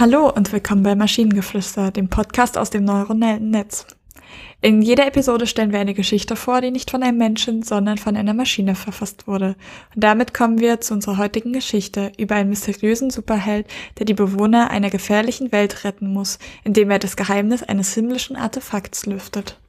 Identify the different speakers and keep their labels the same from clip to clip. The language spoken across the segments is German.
Speaker 1: Hallo und willkommen bei Maschinengeflüster, dem Podcast aus dem neuronellen Netz. In jeder Episode stellen wir eine Geschichte vor, die nicht von einem Menschen, sondern von einer Maschine verfasst wurde. Und damit kommen wir zu unserer heutigen Geschichte über einen mysteriösen Superheld, der die Bewohner einer gefährlichen Welt retten muss, indem er das Geheimnis eines himmlischen Artefakts lüftet.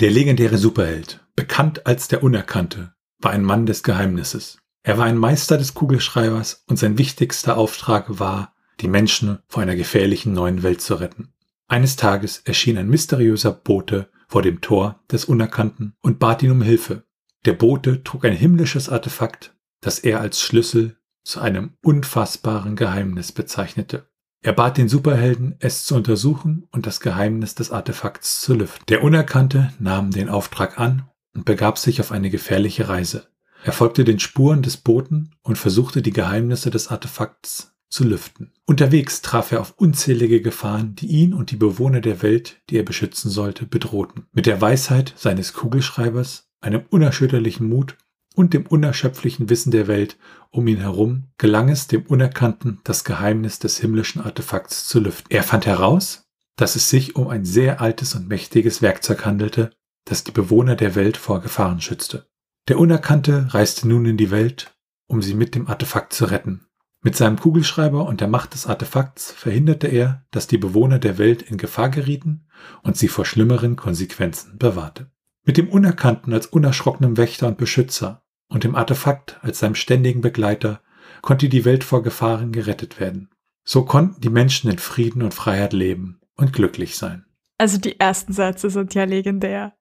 Speaker 2: Der legendäre Superheld, bekannt als der Unerkannte, war ein Mann des Geheimnisses. Er war ein Meister des Kugelschreibers und sein wichtigster Auftrag war, die Menschen vor einer gefährlichen neuen Welt zu retten. Eines Tages erschien ein mysteriöser Bote vor dem Tor des Unerkannten und bat ihn um Hilfe. Der Bote trug ein himmlisches Artefakt, das er als Schlüssel zu einem unfassbaren Geheimnis bezeichnete. Er bat den Superhelden, es zu untersuchen und das Geheimnis des Artefakts zu lüften. Der Unerkannte nahm den Auftrag an und begab sich auf eine gefährliche Reise. Er folgte den Spuren des Boten und versuchte die Geheimnisse des Artefakts zu lüften. Unterwegs traf er auf unzählige Gefahren, die ihn und die Bewohner der Welt, die er beschützen sollte, bedrohten. Mit der Weisheit seines Kugelschreibers, einem unerschütterlichen Mut und dem unerschöpflichen Wissen der Welt um ihn herum gelang es dem Unerkannten, das Geheimnis des himmlischen Artefakts zu lüften. Er fand heraus, dass es sich um ein sehr altes und mächtiges Werkzeug handelte, das die Bewohner der Welt vor Gefahren schützte. Der Unerkannte reiste nun in die Welt, um sie mit dem Artefakt zu retten. Mit seinem Kugelschreiber und der Macht des Artefakts verhinderte er, dass die Bewohner der Welt in Gefahr gerieten und sie vor schlimmeren Konsequenzen bewahrte. Mit dem Unerkannten als unerschrockenem Wächter und Beschützer und dem Artefakt als seinem ständigen Begleiter konnte die Welt vor Gefahren gerettet werden. So konnten die Menschen in Frieden und Freiheit leben und glücklich sein.
Speaker 1: Also die ersten Sätze sind ja legendär.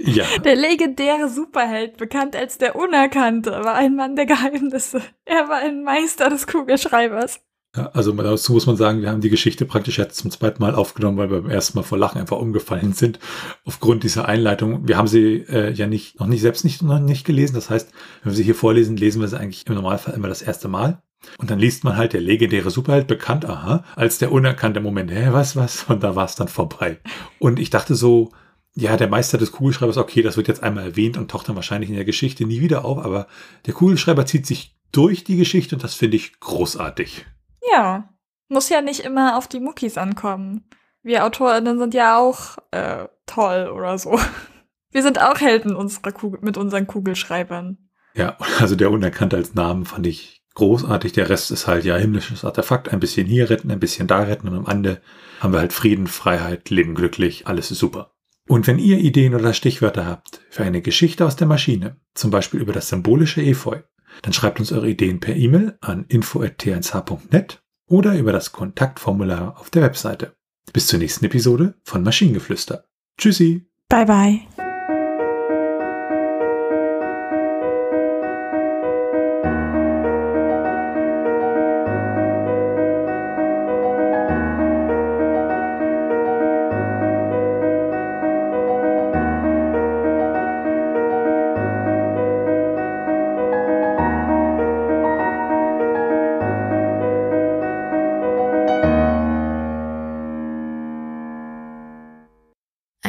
Speaker 2: Ja.
Speaker 1: Der legendäre Superheld, bekannt als der Unerkannte, war ein Mann der Geheimnisse. Er war ein Meister des Kugelschreibers.
Speaker 2: Ja, also dazu muss man sagen, wir haben die Geschichte praktisch jetzt zum zweiten Mal aufgenommen, weil wir beim ersten Mal vor Lachen einfach umgefallen sind aufgrund dieser Einleitung. Wir haben sie äh, ja nicht noch nicht selbst nicht noch nicht gelesen. Das heißt, wenn wir sie hier vorlesen, lesen wir sie eigentlich im Normalfall immer das erste Mal. Und dann liest man halt der legendäre Superheld bekannt, aha, als der unerkannte Moment. Hä, was, was? Und da war es dann vorbei. Und ich dachte so, ja, der Meister des Kugelschreibers, okay, das wird jetzt einmal erwähnt und taucht dann wahrscheinlich in der Geschichte nie wieder auf, aber der Kugelschreiber zieht sich durch die Geschichte und das finde ich großartig.
Speaker 1: Ja, muss ja nicht immer auf die Muckis ankommen. Wir AutorInnen sind ja auch äh, toll oder so. Wir sind auch Helden unserer Kugel mit unseren Kugelschreibern.
Speaker 2: Ja, also der Unerkannte als Namen fand ich großartig. Der Rest ist halt ja himmlisches Artefakt. Ein bisschen hier retten, ein bisschen da retten und am Ende haben wir halt Frieden, Freiheit, Leben glücklich. Alles ist super. Und wenn ihr Ideen oder Stichwörter habt für eine Geschichte aus der Maschine, zum Beispiel über das symbolische Efeu, dann schreibt uns eure Ideen per E-Mail an info.t1h.net oder über das Kontaktformular auf der Webseite. Bis zur nächsten Episode von Maschinengeflüster. Tschüssi.
Speaker 1: Bye bye.